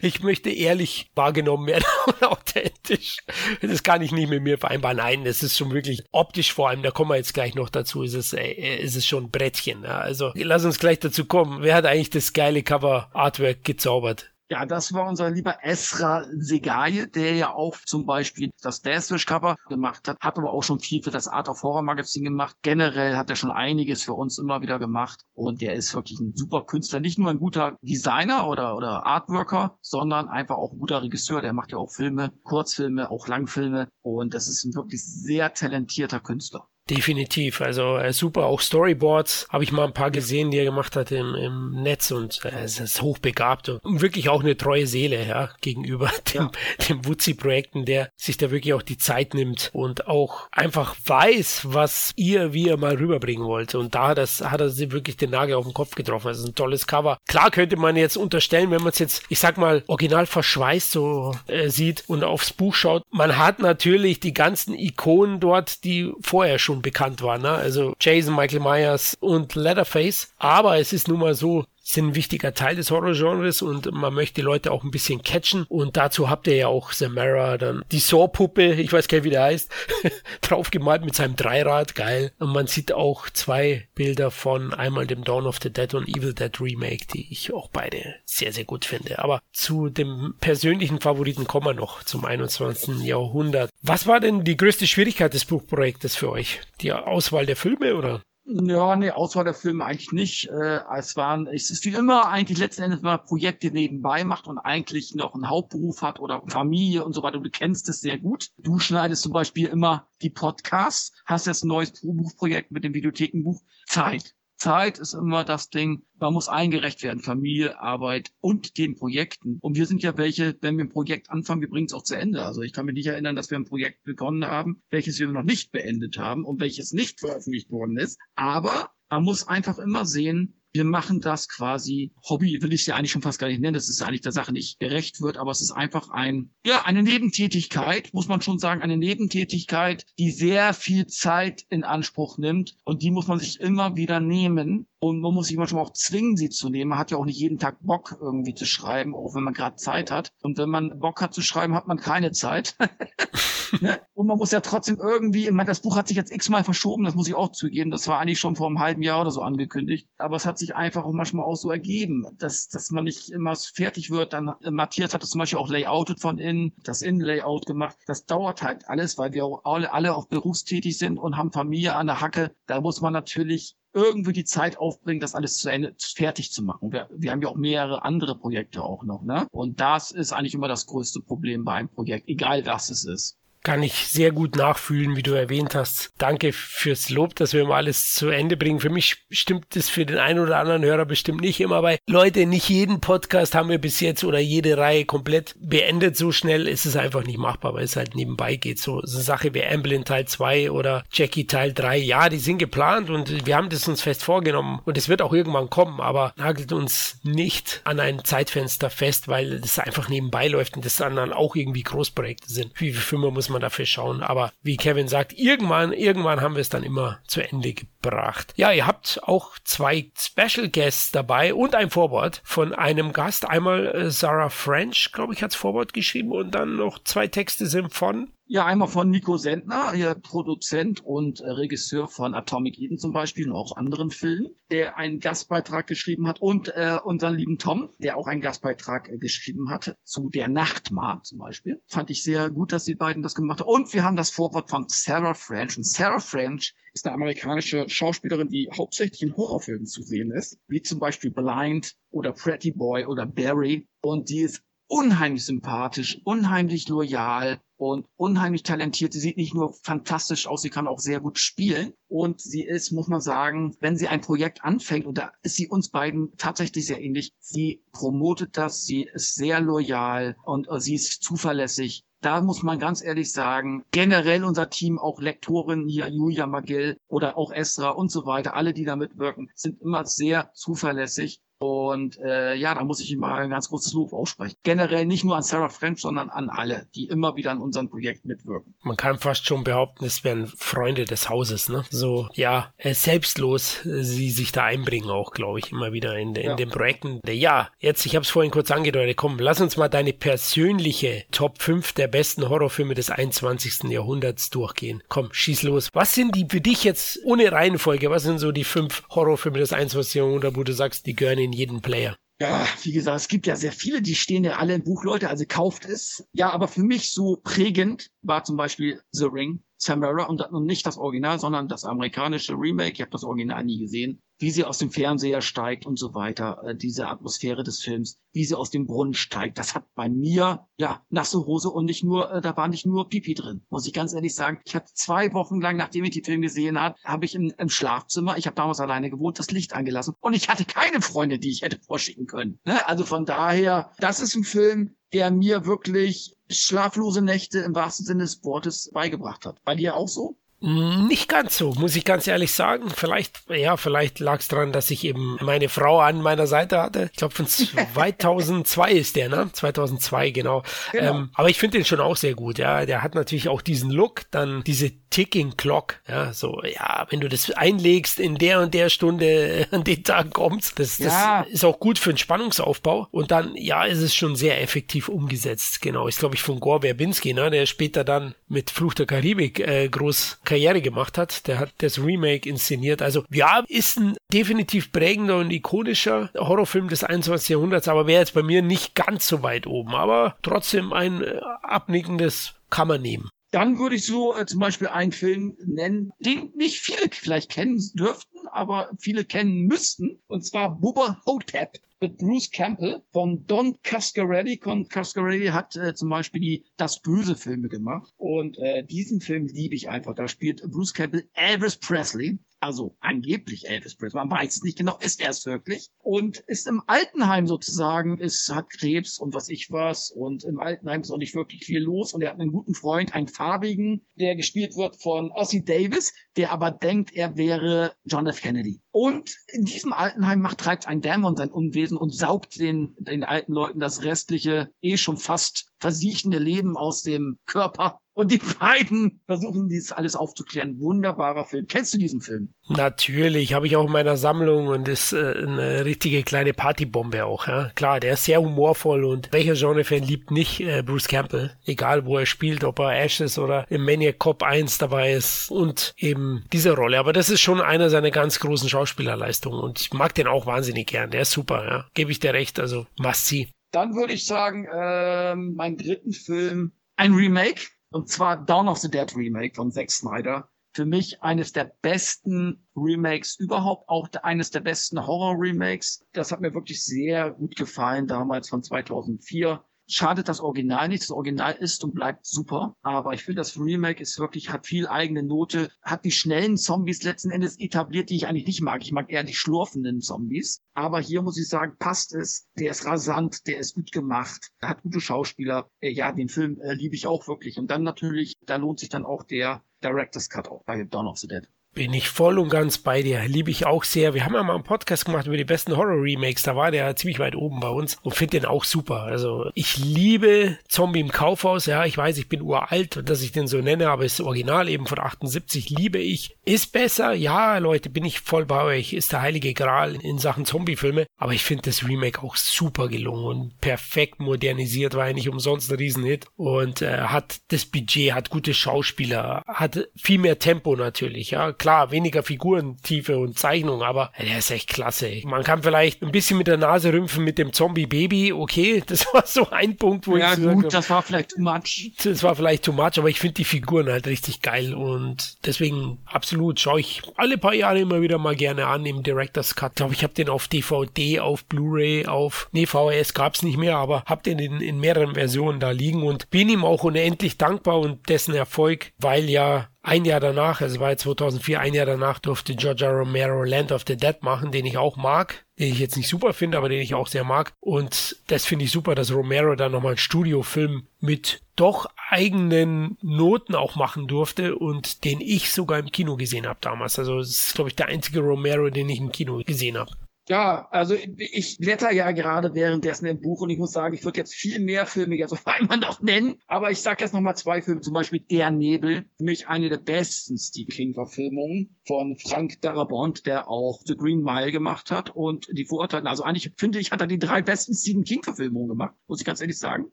Ich möchte ehrlich wahrgenommen werden und authentisch. Das kann ich nicht mit mir vereinbaren. Nein, das ist schon wirklich optisch vor allem, da kommen wir jetzt gleich noch dazu, ist es, äh, ist es schon ein Brettchen. Also lass uns gleich dazu kommen. Wer hat eigentlich das geile Cover-Artwork gezaubert? Ja, das war unser lieber Esra Segaye, der ja auch zum Beispiel das Deathwish Cover gemacht hat, hat aber auch schon viel für das Art of Horror Magazin gemacht. Generell hat er schon einiges für uns immer wieder gemacht und der ist wirklich ein super Künstler, nicht nur ein guter Designer oder, oder Artworker, sondern einfach auch ein guter Regisseur. Der macht ja auch Filme, Kurzfilme, auch Langfilme und das ist ein wirklich sehr talentierter Künstler. Definitiv, also äh, super, auch Storyboards habe ich mal ein paar gesehen, die er gemacht hat im, im Netz und äh, es ist hochbegabt und wirklich auch eine treue Seele ja, gegenüber dem, ja. dem Wutzi-Projekten, der sich da wirklich auch die Zeit nimmt und auch einfach weiß, was ihr, wie ihr mal rüberbringen wollt. Und da hat, das, hat er sie wirklich den Nagel auf den Kopf getroffen, also ein tolles Cover. Klar könnte man jetzt unterstellen, wenn man es jetzt, ich sag mal, original verschweißt so äh, sieht und aufs Buch schaut, man hat natürlich die ganzen Ikonen dort, die vorher schon schon bekannt war, ne? Also Jason, Michael Myers und Leatherface. Aber es ist nun mal so, sind ein wichtiger Teil des Horrorgenres und man möchte die Leute auch ein bisschen catchen. Und dazu habt ihr ja auch Samara, dann die Saw-Puppe, ich weiß gar nicht, wie der heißt, draufgemalt mit seinem Dreirad, geil. Und man sieht auch zwei Bilder von einmal dem Dawn of the Dead und Evil Dead Remake, die ich auch beide sehr, sehr gut finde. Aber zu dem persönlichen Favoriten kommen wir noch zum 21. Jahrhundert. Was war denn die größte Schwierigkeit des Buchprojektes für euch? Die Auswahl der Filme oder? Ja, nee, Auswahl der Filme eigentlich nicht. Äh, es waren, es ist wie immer eigentlich letzten Endes, wenn man Projekte nebenbei macht und eigentlich noch einen Hauptberuf hat oder Familie und so weiter. Du kennst es sehr gut. Du schneidest zum Beispiel immer die Podcasts, hast jetzt ein neues Buchprojekt mit dem Videothekenbuch. Zeit. Zeit ist immer das Ding, man muss eingerecht werden, Familie, Arbeit und den Projekten. Und wir sind ja welche, wenn wir ein Projekt anfangen, wir bringen es auch zu Ende. Also ich kann mich nicht erinnern, dass wir ein Projekt begonnen haben, welches wir noch nicht beendet haben und welches nicht veröffentlicht worden ist. Aber man muss einfach immer sehen, wir machen das quasi Hobby, will ich es ja eigentlich schon fast gar nicht nennen, das ist eigentlich der Sache nicht gerecht wird, aber es ist einfach ein, ja, eine Nebentätigkeit, muss man schon sagen, eine Nebentätigkeit, die sehr viel Zeit in Anspruch nimmt und die muss man sich immer wieder nehmen und man muss sich manchmal auch zwingen, sie zu nehmen. Man hat ja auch nicht jeden Tag Bock irgendwie zu schreiben, auch wenn man gerade Zeit hat. Und wenn man Bock hat zu schreiben, hat man keine Zeit. ne? Und man muss ja trotzdem irgendwie, ich meine, das Buch hat sich jetzt x-mal verschoben, das muss ich auch zugeben. Das war eigentlich schon vor einem halben Jahr oder so angekündigt. Aber es hat sich einfach auch manchmal auch so ergeben, dass, dass man nicht immer fertig wird. Dann äh, Matthias hat das zum Beispiel auch layoutet von innen, das Innenlayout gemacht. Das dauert halt alles, weil wir auch alle, alle auch berufstätig sind und haben Familie an der Hacke. Da muss man natürlich irgendwie die Zeit aufbringen, das alles zu Ende fertig zu machen. Wir, wir haben ja auch mehrere andere Projekte auch noch, ne? Und das ist eigentlich immer das größte Problem bei einem Projekt, egal was es ist kann ich sehr gut nachfühlen, wie du erwähnt hast. Danke fürs Lob, dass wir immer alles zu Ende bringen. Für mich stimmt das für den einen oder anderen Hörer bestimmt nicht immer, weil Leute, nicht jeden Podcast haben wir bis jetzt oder jede Reihe komplett beendet. So schnell ist es einfach nicht machbar, weil es halt nebenbei geht. So, so eine Sache wie Amblin Teil 2 oder Jackie Teil 3, ja, die sind geplant und wir haben das uns fest vorgenommen und es wird auch irgendwann kommen, aber nagelt uns nicht an ein Zeitfenster fest, weil das einfach nebenbei läuft und das dann auch irgendwie Großprojekte sind. Wie viel Firma muss man man dafür schauen. Aber wie Kevin sagt, irgendwann, irgendwann haben wir es dann immer zu Ende gebracht. Ja, ihr habt auch zwei Special Guests dabei und ein Vorwort von einem Gast. Einmal äh, Sarah French, glaube ich, hat's Vorwort geschrieben und dann noch zwei Texte sind von ja, einmal von Nico Sendner, Produzent und äh, Regisseur von Atomic Eden zum Beispiel und auch anderen Filmen, der einen Gastbeitrag geschrieben hat und äh, unseren lieben Tom, der auch einen Gastbeitrag äh, geschrieben hat zu Der Nachtmar zum Beispiel. Fand ich sehr gut, dass die beiden das gemacht haben. Und wir haben das Vorwort von Sarah French. Und Sarah French ist eine amerikanische Schauspielerin, die hauptsächlich in Horrorfilmen zu sehen ist, wie zum Beispiel Blind oder Pretty Boy oder Barry. Und die ist unheimlich sympathisch, unheimlich loyal und unheimlich talentiert. Sie sieht nicht nur fantastisch aus, sie kann auch sehr gut spielen. Und sie ist, muss man sagen, wenn sie ein Projekt anfängt, und da ist sie uns beiden tatsächlich sehr ähnlich, sie promotet das, sie ist sehr loyal und äh, sie ist zuverlässig. Da muss man ganz ehrlich sagen, generell unser Team, auch Lektorin hier, Julia Magill oder auch Esra und so weiter, alle, die da mitwirken, sind immer sehr zuverlässig und äh, ja, da muss ich ihm mal ein ganz großes Lob aussprechen. Generell nicht nur an Sarah French, sondern an alle, die immer wieder an unserem Projekt mitwirken. Man kann fast schon behaupten, es wären Freunde des Hauses, ne? So, ja, äh, selbstlos äh, sie sich da einbringen auch, glaube ich, immer wieder in, in ja. den Projekten. Ja, jetzt, ich habe es vorhin kurz angedeutet, komm, lass uns mal deine persönliche Top 5 der besten Horrorfilme des 21. Jahrhunderts durchgehen. Komm, schieß los. Was sind die für dich jetzt ohne Reihenfolge, was sind so die fünf Horrorfilme des 21. Jahrhunderts, wo du sagst, die gehören in jeden Player. Ja, wie gesagt, es gibt ja sehr viele, die stehen ja alle im Buch, Leute, also kauft es. Ja, aber für mich so prägend war zum Beispiel The Ring, Samara und, und nicht das Original, sondern das amerikanische Remake. Ich habe das Original nie gesehen wie sie aus dem Fernseher steigt und so weiter, äh, diese Atmosphäre des Films, wie sie aus dem Brunnen steigt. Das hat bei mir, ja, nasse Hose und nicht nur, äh, da war nicht nur Pipi drin, muss ich ganz ehrlich sagen. Ich hatte zwei Wochen lang, nachdem ich die Film gesehen habe, habe ich im, im Schlafzimmer, ich habe damals alleine gewohnt, das Licht angelassen und ich hatte keine Freunde, die ich hätte vorschicken können. Ne? Also von daher, das ist ein Film, der mir wirklich schlaflose Nächte im wahrsten Sinne des Wortes beigebracht hat. Bei dir auch so? Nicht ganz so, muss ich ganz ehrlich sagen. Vielleicht, ja, vielleicht lag es daran, dass ich eben meine Frau an meiner Seite hatte. Ich glaube, von 2002 ist der, ne? 2002, genau. genau. Ähm, aber ich finde den schon auch sehr gut, ja. Der hat natürlich auch diesen Look, dann diese Ticking Clock, ja, so, ja, wenn du das einlegst in der und der Stunde an den Tag kommst, das, ja. das ist auch gut für den Spannungsaufbau. Und dann, ja, ist es schon sehr effektiv umgesetzt, genau. Ist, glaube ich, von Gore Verbinski, ne? Der später dann mit Fluch der Karibik äh, groß Karriere gemacht hat. Der hat das Remake inszeniert. Also ja, ist ein definitiv prägender und ikonischer Horrorfilm des 21. Jahrhunderts, aber wäre jetzt bei mir nicht ganz so weit oben. Aber trotzdem ein äh, abnickendes kann man nehmen. Dann würde ich so äh, zum Beispiel einen Film nennen, den nicht viele vielleicht kennen dürften, aber viele kennen müssten. Und zwar Bubba Hotep Bruce Campbell von Don Cascarelli. Don Cascarelli hat äh, zum Beispiel die Das Böse Filme gemacht. Und äh, diesen Film liebe ich einfach. Da spielt Bruce Campbell Elvis Presley also angeblich Elvis Presley, man weiß es nicht genau, ist er es wirklich und ist im Altenheim sozusagen, ist, hat Krebs und was ich was und im Altenheim ist auch nicht wirklich viel los und er hat einen guten Freund, einen farbigen, der gespielt wird von Ossie Davis, der aber denkt, er wäre John F. Kennedy. Und in diesem Altenheim macht, treibt ein Dämon sein Unwesen und saugt den, den alten Leuten das restliche, eh schon fast versiechende Leben aus dem Körper Und die beiden versuchen dies alles aufzuklären. Wunderbarer Film. Kennst du diesen Film? Natürlich, habe ich auch in meiner Sammlung und ist äh, eine richtige kleine Partybombe auch. Ja? Klar, der ist sehr humorvoll und welcher Genre-Fan liebt nicht äh, Bruce Campbell? Egal, wo er spielt, ob er Ashes oder im Maniac Cop 1 dabei ist und eben diese Rolle. Aber das ist schon einer seiner ganz großen Schauspielerleistungen und ich mag den auch wahnsinnig gern. Der ist super, ja. Gebe ich dir recht, also must see. Dann würde ich sagen, ähm, mein dritten Film, ein Remake und zwar Dawn of the Dead Remake von Zack Snyder. Für mich eines der besten Remakes überhaupt, auch eines der besten Horror-Remakes. Das hat mir wirklich sehr gut gefallen damals von 2004 schadet das Original nicht. Das Original ist und bleibt super. Aber ich finde, das Remake ist wirklich, hat viel eigene Note, hat die schnellen Zombies letzten Endes etabliert, die ich eigentlich nicht mag. Ich mag eher die schlurfenden Zombies. Aber hier muss ich sagen, passt es. Der ist rasant, der ist gut gemacht, hat gute Schauspieler. Äh, ja, den Film äh, liebe ich auch wirklich. Und dann natürlich, da lohnt sich dann auch der Director's Cut auch bei Dawn of the Dead. Bin ich voll und ganz bei dir. Liebe ich auch sehr. Wir haben ja mal einen Podcast gemacht über die besten Horror-Remakes. Da war der ziemlich weit oben bei uns und finde den auch super. Also ich liebe Zombie im Kaufhaus. Ja, ich weiß, ich bin uralt, dass ich den so nenne, aber ist Original eben von 78. Liebe ich. Ist besser. Ja, Leute, bin ich voll bei euch. Ist der heilige Gral in Sachen Zombie-Filme. Aber ich finde das Remake auch super gelungen und perfekt modernisiert. War ja nicht umsonst ein Riesenhit und äh, hat das Budget, hat gute Schauspieler, hat viel mehr Tempo natürlich. Ja, klar, weniger Figurentiefe und Zeichnung, aber der ist echt klasse. Man kann vielleicht ein bisschen mit der Nase rümpfen mit dem Zombie-Baby, okay, das war so ein Punkt, wo ja, ich Ja gut, das war vielleicht too much. Das war vielleicht too much, aber ich finde die Figuren halt richtig geil und deswegen absolut schaue ich alle paar Jahre immer wieder mal gerne an im Director's Cut. Ich glaube, ich habe den auf DVD, auf Blu-ray, auf, nee, VHS gab's nicht mehr, aber habe den in, in mehreren Versionen da liegen und bin ihm auch unendlich dankbar und dessen Erfolg, weil ja ein Jahr danach, also war 2004, ein Jahr danach durfte Georgia Romero Land of the Dead machen, den ich auch mag, den ich jetzt nicht super finde, aber den ich auch sehr mag. Und das finde ich super, dass Romero dann nochmal einen Studiofilm mit doch eigenen Noten auch machen durfte und den ich sogar im Kino gesehen habe damals. Also das ist, glaube ich, der einzige Romero, den ich im Kino gesehen habe. Ja, also ich blätter ja gerade währenddessen im Buch und ich muss sagen, ich würde jetzt viel mehr Filme jetzt auf einmal noch nennen, aber ich sage jetzt nochmal zwei Filme, zum Beispiel Der Nebel, für mich eine der besten Steve King-Verfilmungen von Frank Darabont, der auch The Green Mile gemacht hat und die Vorurteile. Also eigentlich finde ich, hat er die drei besten Stephen King-Verfilmungen gemacht, muss ich ganz ehrlich sagen.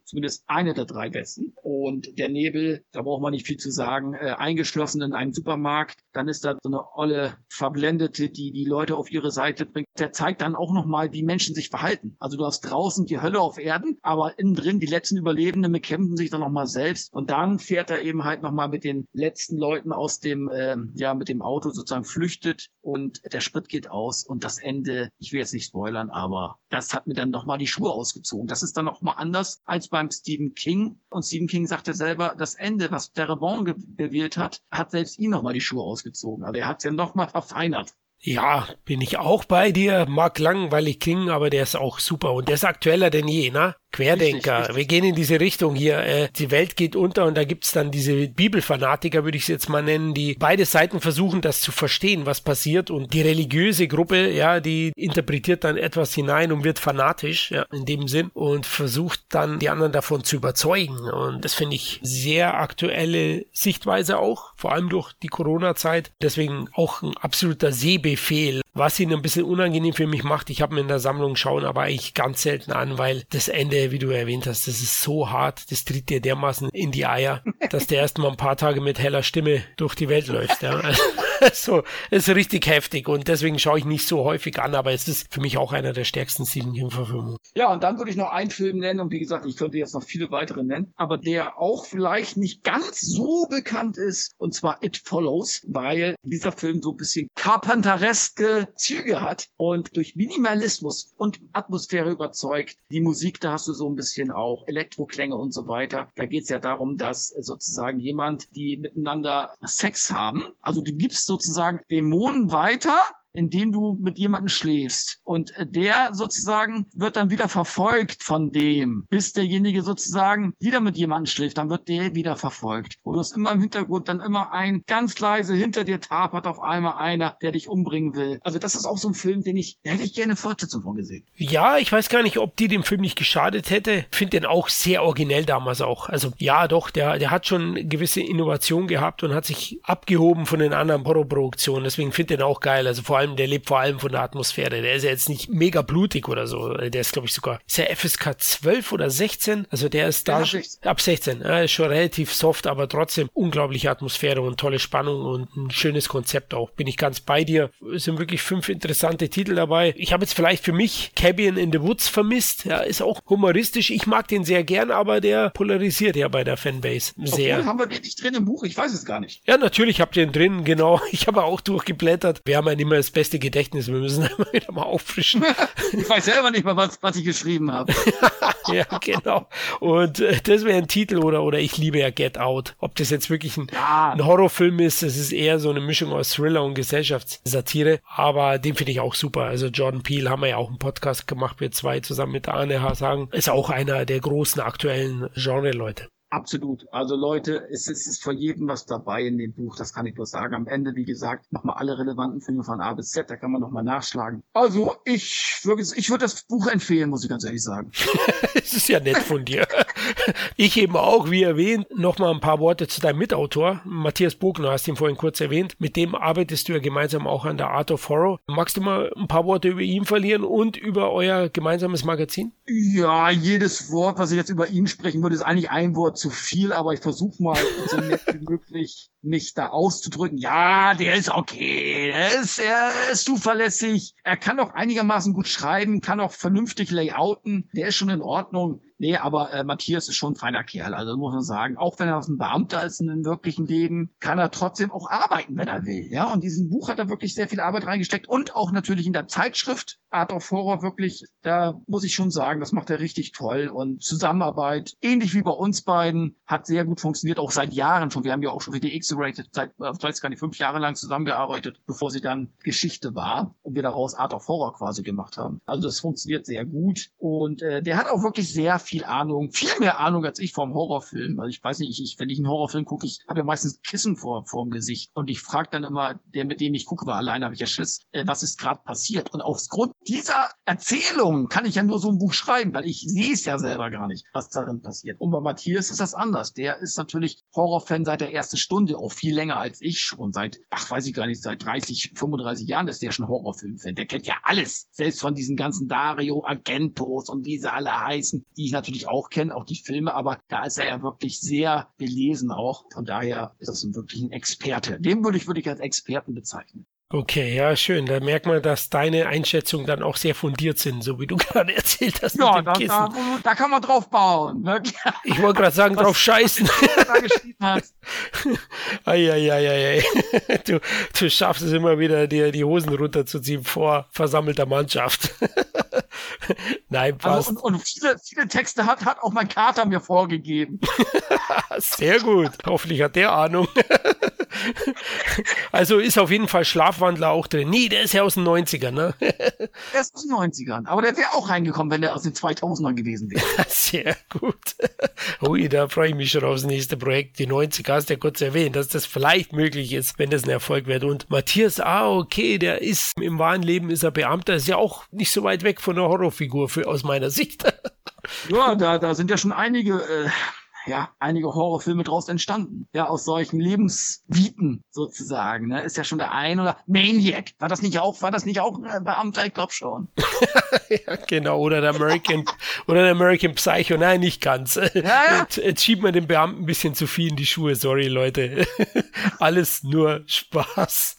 Zumindest eine der drei besten. Und Der Nebel, da braucht man nicht viel zu sagen, äh, eingeschlossen in einem Supermarkt, dann ist da so eine olle Verblendete, die die Leute auf ihre Seite bringt. Der zeigt dann auch nochmal, wie Menschen sich verhalten. Also du hast draußen die Hölle auf Erden, aber innen drin die letzten Überlebenden bekämpfen sich dann nochmal selbst. Und dann fährt er eben halt nochmal mit den letzten Leuten aus dem, äh, ja, mit dem Auto sozusagen flüchtet und der Sprit geht aus und das Ende, ich will jetzt nicht spoilern, aber das hat mir dann nochmal die Schuhe ausgezogen. Das ist dann nochmal anders als beim Stephen King. Und Stephen King sagte selber, das Ende, was der Rebond gewählt hat, hat selbst ihn nochmal die Schuhe ausgezogen. Also er hat es ja nochmal verfeinert. Ja, bin ich auch bei dir. Mag langweilig klingen, aber der ist auch super. Und der ist aktueller denn je, ne? Querdenker. Richtig, richtig. Wir gehen in diese Richtung hier. Äh, die Welt geht unter und da gibt's dann diese Bibelfanatiker, würde ich es jetzt mal nennen, die beide Seiten versuchen, das zu verstehen, was passiert. Und die religiöse Gruppe, ja, die interpretiert dann etwas hinein und wird fanatisch, ja, in dem Sinn, und versucht dann die anderen davon zu überzeugen. Und das finde ich sehr aktuelle Sichtweise auch, vor allem durch die Corona-Zeit. Deswegen auch ein absoluter Sehbefehl, was ihn ein bisschen unangenehm für mich macht. Ich habe mir in der Sammlung schauen aber eigentlich ganz selten an, weil das Ende wie du erwähnt hast, das ist so hart, das tritt dir dermaßen in die Eier, dass der erst mal ein paar Tage mit heller Stimme durch die Welt läuft. Ja. so, ist richtig heftig und deswegen schaue ich nicht so häufig an, aber es ist für mich auch einer der stärksten Stephen King-Verfilmungen. Ja, und dann würde ich noch einen Film nennen und wie gesagt, ich könnte jetzt noch viele weitere nennen, aber der auch vielleicht nicht ganz so bekannt ist und zwar It Follows, weil dieser Film so ein bisschen Carpentereske Züge hat und durch Minimalismus und Atmosphäre überzeugt. Die Musik, da hast du so ein bisschen auch Elektroklänge und so weiter. Da geht es ja darum, dass sozusagen jemand, die miteinander Sex haben, also du gibst sozusagen Dämonen weiter indem du mit jemandem schläfst. Und äh, der sozusagen wird dann wieder verfolgt von dem, bis derjenige sozusagen wieder mit jemandem schläft, dann wird der wieder verfolgt. Wo du hast immer im Hintergrund dann immer ein ganz leise hinter dir tapert auf einmal einer, der dich umbringen will. Also das ist auch so ein Film, den ich, hätte ich gerne Fortsetzung von gesehen. Ja, ich weiß gar nicht, ob die dem Film nicht geschadet hätte. Finde den auch sehr originell damals auch. Also ja, doch, der, der hat schon gewisse Innovation gehabt und hat sich abgehoben von den anderen Horrorproduktionen. Deswegen finde den auch geil. Also vor allem, der lebt vor allem von der Atmosphäre. Der ist ja jetzt nicht mega blutig oder so. Der ist, glaube ich, sogar, ist er FSK 12 oder 16? Also der ist da ja, ab 16. Ja, ist schon relativ soft, aber trotzdem unglaubliche Atmosphäre und tolle Spannung und ein schönes Konzept auch. Bin ich ganz bei dir. Es sind wirklich fünf interessante Titel dabei. Ich habe jetzt vielleicht für mich Cabin in the Woods vermisst. Ja, ist auch humoristisch. Ich mag den sehr gern, aber der polarisiert ja bei der Fanbase sehr. Obwohl, haben wir den nicht drin im Buch? Ich weiß es gar nicht. Ja, natürlich habt ihr ihn drin, genau. Ich habe auch durchgeblättert. Wir haben ja nicht mehr das beste Gedächtnis. Wir müssen immer wieder mal auffrischen. ich weiß selber nicht mal, was, was ich geschrieben habe. ja, genau. Und äh, das wäre ein Titel oder, oder ich liebe ja Get Out. Ob das jetzt wirklich ein, ja. ein Horrorfilm ist, es ist eher so eine Mischung aus Thriller und Gesellschaftssatire. Aber den finde ich auch super. Also Jordan Peele haben wir ja auch einen Podcast gemacht, wir zwei zusammen mit Arne Hasagen. Ist auch einer der großen aktuellen Genre-Leute. Absolut. Also Leute, es ist, es ist für jeden was dabei in dem Buch, das kann ich nur sagen. Am Ende, wie gesagt, nochmal alle relevanten Filme von A bis Z, da kann man nochmal nachschlagen. Also ich würde ich würde das Buch empfehlen, muss ich ganz ehrlich sagen. Es ist ja nett von dir. Ich eben auch, wie erwähnt, nochmal ein paar Worte zu deinem Mitautor, Matthias Bogner, hast ihn vorhin kurz erwähnt. Mit dem arbeitest du ja gemeinsam auch an der Art of Horror. Magst du mal ein paar Worte über ihn verlieren und über euer gemeinsames Magazin? Ja, jedes Wort, was ich jetzt über ihn sprechen würde, ist eigentlich ein Wort zu viel, aber ich versuche mal so nett wie möglich mich da auszudrücken. Ja, der ist okay, er ist, er ist zuverlässig, er kann auch einigermaßen gut schreiben, kann auch vernünftig layouten, der ist schon in Ordnung. Nee, aber äh, Matthias ist schon ein feiner Kerl, also muss man sagen. Auch wenn er ein Beamter ist in dem wirklichen Leben, kann er trotzdem auch arbeiten, wenn er will. Ja, und diesen Buch hat er wirklich sehr viel Arbeit reingesteckt und auch natürlich in der Zeitschrift Art of Horror wirklich, da muss ich schon sagen, das macht er richtig toll und Zusammenarbeit, ähnlich wie bei uns beiden, hat sehr gut funktioniert, auch seit Jahren schon. Wir haben ja auch schon für die X-Rated seit, äh, weiß gar nicht, fünf Jahre lang zusammengearbeitet, bevor sie dann Geschichte war und wir daraus Art of Horror quasi gemacht haben. Also das funktioniert sehr gut und äh, der hat auch wirklich sehr viel viel Ahnung, viel mehr Ahnung als ich vom Horrorfilm. Also ich weiß nicht, ich, wenn ich einen Horrorfilm gucke, ich habe ja meistens Kissen vor vor dem Gesicht und ich frage dann immer, der mit dem ich gucke, war alleine habe ich ja Schiss, äh, was ist gerade passiert? Und aufgrund dieser Erzählung kann ich ja nur so ein Buch schreiben, weil ich sehe es ja selber gar nicht, was darin passiert. Und bei Matthias ist das anders. Der ist natürlich Horrorfan seit der ersten Stunde, auch viel länger als ich schon. Seit, ach weiß ich gar nicht, seit 30, 35 Jahren ist der schon Horrorfilmfan. Der kennt ja alles, selbst von diesen ganzen Dario Argentos und wie sie alle heißen, die ich natürlich auch kenne, auch die Filme, aber da ist er ja wirklich sehr belesen auch. Von daher ist das wirklich ein Experte. Dem würde ich wirklich als Experten bezeichnen. Okay, ja, schön. Da merkt man, dass deine Einschätzungen dann auch sehr fundiert sind, so wie du gerade erzählt hast. Ja, da, da, da, kann man drauf bauen. Ne? Ich wollte gerade sagen, drauf scheißen. Eieieiei. Du, du schaffst es immer wieder, dir die Hosen runterzuziehen vor versammelter Mannschaft. Nein, also, passt. Also, und, und viele, viele Texte hat, hat auch mein Kater mir vorgegeben. Sehr gut. Hoffentlich hat der Ahnung. also ist auf jeden Fall Schlafwandler auch drin. Nee, der ist ja aus den 90ern, ne? der ist aus den 90ern. Aber der wäre auch reingekommen, wenn der aus den 2000ern gewesen wäre. Sehr gut. Ui, da freue ich mich schon aufs nächste Projekt. Die 90er hast du ja kurz erwähnt, dass das vielleicht möglich ist, wenn das ein Erfolg wird. Und Matthias, ah, okay, der ist im wahren Leben ist er Beamter, ist ja auch nicht so weit weg von der Horrorfigur für, aus meiner Sicht. ja, da, da sind ja schon einige äh, ja, einige Horrorfilme draus entstanden. Ja, aus solchen Lebensviten sozusagen. Ne? Ist ja schon der ein oder Maniac. War das nicht auch, war das nicht auch ein Beamter? Ich glaube schon. ja, genau. Oder der American, oder der American Psycho. Nein, nicht ganz. Ja, ja. Jetzt, jetzt schiebt man den Beamten ein bisschen zu viel in die Schuhe. Sorry, Leute. Alles nur Spaß.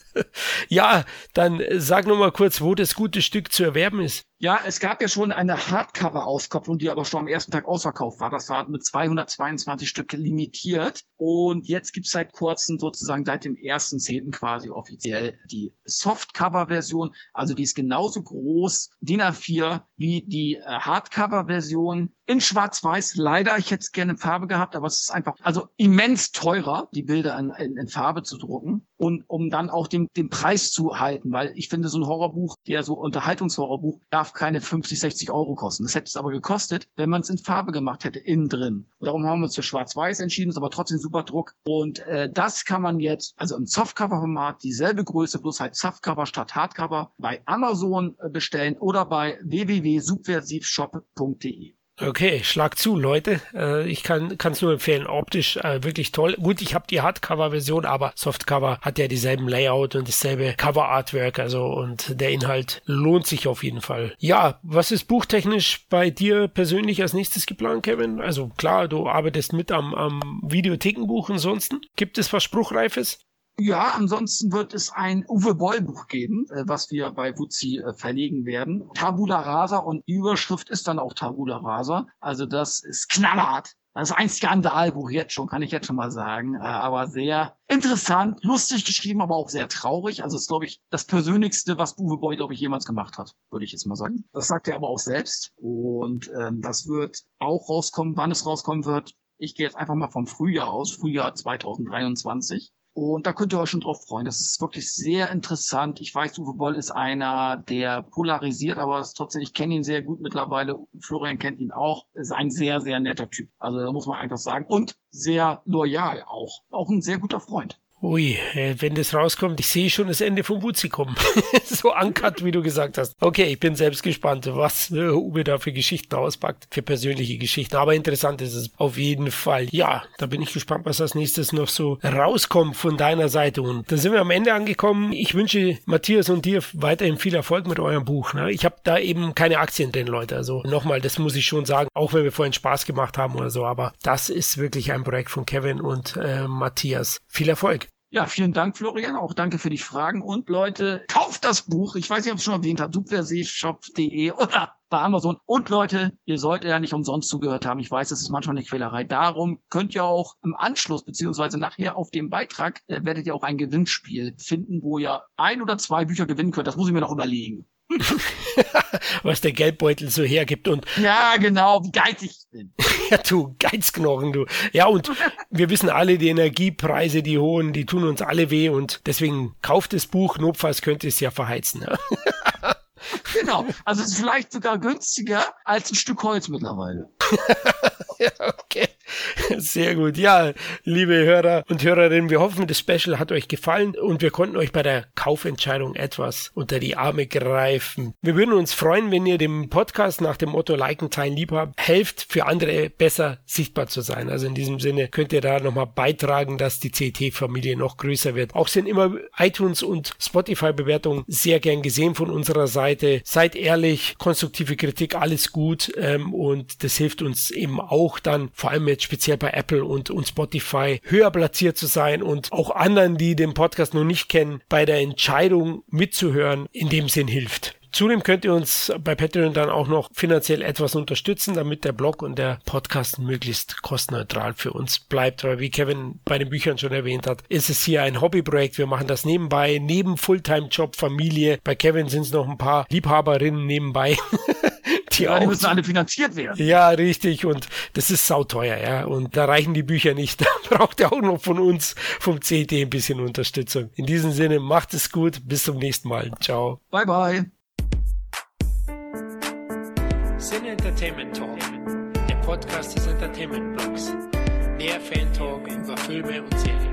ja, dann sag noch mal kurz, wo das gute Stück zu erwerben ist. Ja, es gab ja schon eine Hardcover-Auskopplung, die aber schon am ersten Tag ausverkauft war. Das war mit 222 Stück limitiert. Und jetzt gibt's seit kurzem sozusagen seit dem ersten Zehnten quasi offiziell die Softcover-Version. Also die ist genauso groß, DIN A4, wie die äh, Hardcover-Version in Schwarz-Weiß. Leider, ich hätte es gerne in Farbe gehabt, aber es ist einfach also immens teurer, die Bilder in, in, in Farbe zu drucken. Und um dann auch den, den Preis zu halten, weil ich finde, so ein Horrorbuch, der so Unterhaltungshorrorbuch, darf keine 50, 60 Euro kosten. Das hätte es aber gekostet, wenn man es in Farbe gemacht hätte, innen drin. Und darum haben wir uns für Schwarz-Weiß entschieden, ist aber trotzdem super Druck. Und äh, das kann man jetzt, also im Softcover-Format, dieselbe Größe, bloß halt Softcover statt Hardcover, bei Amazon äh, bestellen oder bei www.subversivshop.de. Okay, schlag zu, Leute. Äh, ich kann es nur empfehlen. Optisch äh, wirklich toll. Gut, ich habe die Hardcover-Version, aber Softcover hat ja dieselben Layout und dasselbe Cover-Artwork. Also und der Inhalt lohnt sich auf jeden Fall. Ja, was ist buchtechnisch bei dir persönlich als nächstes geplant, Kevin? Also klar, du arbeitest mit am, am Videothekenbuch. Ansonsten gibt es was Spruchreifes? Ja, ansonsten wird es ein Uwe Boll Buch geben, äh, was wir bei Wutzi äh, verlegen werden. Tabula Rasa und die Überschrift ist dann auch Tabula Rasa. Also das ist knallhart. Das ist ein Skandalbuch jetzt schon, kann ich jetzt schon mal sagen. Äh, aber sehr interessant, lustig geschrieben, aber auch sehr traurig. Also ist, glaube ich, das Persönlichste, was Uwe Boll, glaube ich, jemals gemacht hat, würde ich jetzt mal sagen. Das sagt er aber auch selbst. Und ähm, das wird auch rauskommen, wann es rauskommen wird. Ich gehe jetzt einfach mal vom Frühjahr aus, Frühjahr 2023. Und da könnt ihr euch schon drauf freuen. Das ist wirklich sehr interessant. Ich weiß, Uwe Boll ist einer, der polarisiert, aber ist trotzdem, ich kenne ihn sehr gut mittlerweile. Florian kennt ihn auch. Ist ein sehr, sehr netter Typ. Also da muss man einfach sagen. Und sehr loyal auch. Auch ein sehr guter Freund. Ui, äh, wenn das rauskommt, ich sehe schon das Ende vom Buzi kommen. so ankert, wie du gesagt hast. Okay, ich bin selbst gespannt, was äh, Uwe da für Geschichten auspackt, für persönliche Geschichten. Aber interessant ist es auf jeden Fall. Ja, da bin ich gespannt, was als nächstes noch so rauskommt von deiner Seite. Und da sind wir am Ende angekommen. Ich wünsche Matthias und dir weiterhin viel Erfolg mit eurem Buch. Ne? Ich habe da eben keine Aktien drin, Leute. Also nochmal, das muss ich schon sagen, auch wenn wir vorhin Spaß gemacht haben oder so. Aber das ist wirklich ein Projekt von Kevin und äh, Matthias. Viel Erfolg. Ja, vielen Dank, Florian. Auch danke für die Fragen. Und Leute, kauft das Buch. Ich weiß nicht, ob es schon erwähnt habe. Subversivshop.de oder bei Amazon. Und Leute, ihr solltet ja nicht umsonst zugehört haben. Ich weiß, es ist manchmal eine Quälerei. Darum könnt ihr auch im Anschluss beziehungsweise nachher auf dem Beitrag äh, werdet ihr auch ein Gewinnspiel finden, wo ihr ein oder zwei Bücher gewinnen könnt. Das muss ich mir noch überlegen. was der Geldbeutel so hergibt und ja genau wie geizig ich bin. Ja du Geizknochen du. Ja und wir wissen alle die Energiepreise die hohen die tun uns alle weh und deswegen kauft das Buch notfalls könnte es ja verheizen genau also es ist vielleicht sogar günstiger als ein Stück Holz mittlerweile. Ja, okay. Sehr gut. Ja, liebe Hörer und Hörerinnen, wir hoffen, das Special hat euch gefallen und wir konnten euch bei der Kaufentscheidung etwas unter die Arme greifen. Wir würden uns freuen, wenn ihr dem Podcast nach dem Motto Liken, Teilen, Liebhaben helft, für andere besser sichtbar zu sein. Also in diesem Sinne könnt ihr da nochmal beitragen, dass die CT-Familie noch größer wird. Auch sind immer iTunes und Spotify-Bewertungen sehr gern gesehen von unserer Seite. Seid ehrlich, konstruktive Kritik, alles gut ähm, und das hilft uns eben auch dann, vor allem jetzt speziell bei Apple und, und Spotify, höher platziert zu sein und auch anderen, die den Podcast noch nicht kennen, bei der Entscheidung mitzuhören, in dem Sinn hilft. Zudem könnt ihr uns bei Patreon dann auch noch finanziell etwas unterstützen, damit der Blog und der Podcast möglichst kostenneutral für uns bleibt. Weil wie Kevin bei den Büchern schon erwähnt hat, ist es hier ein Hobbyprojekt. Wir machen das nebenbei, neben Fulltime-Job, Familie. Bei Kevin sind es noch ein paar Liebhaberinnen nebenbei. die, ja, die müssen alle finanziert werden. Ja, richtig. Und das ist sauteuer, ja. Und da reichen die Bücher nicht. Da braucht ihr auch noch von uns, vom CT, ein bisschen Unterstützung. In diesem Sinne, macht es gut. Bis zum nächsten Mal. Ciao. Bye, bye. Sin Entertainment Talk, der Podcast des Entertainment Blogs. Mehr Fan Talk über Filme und Serien.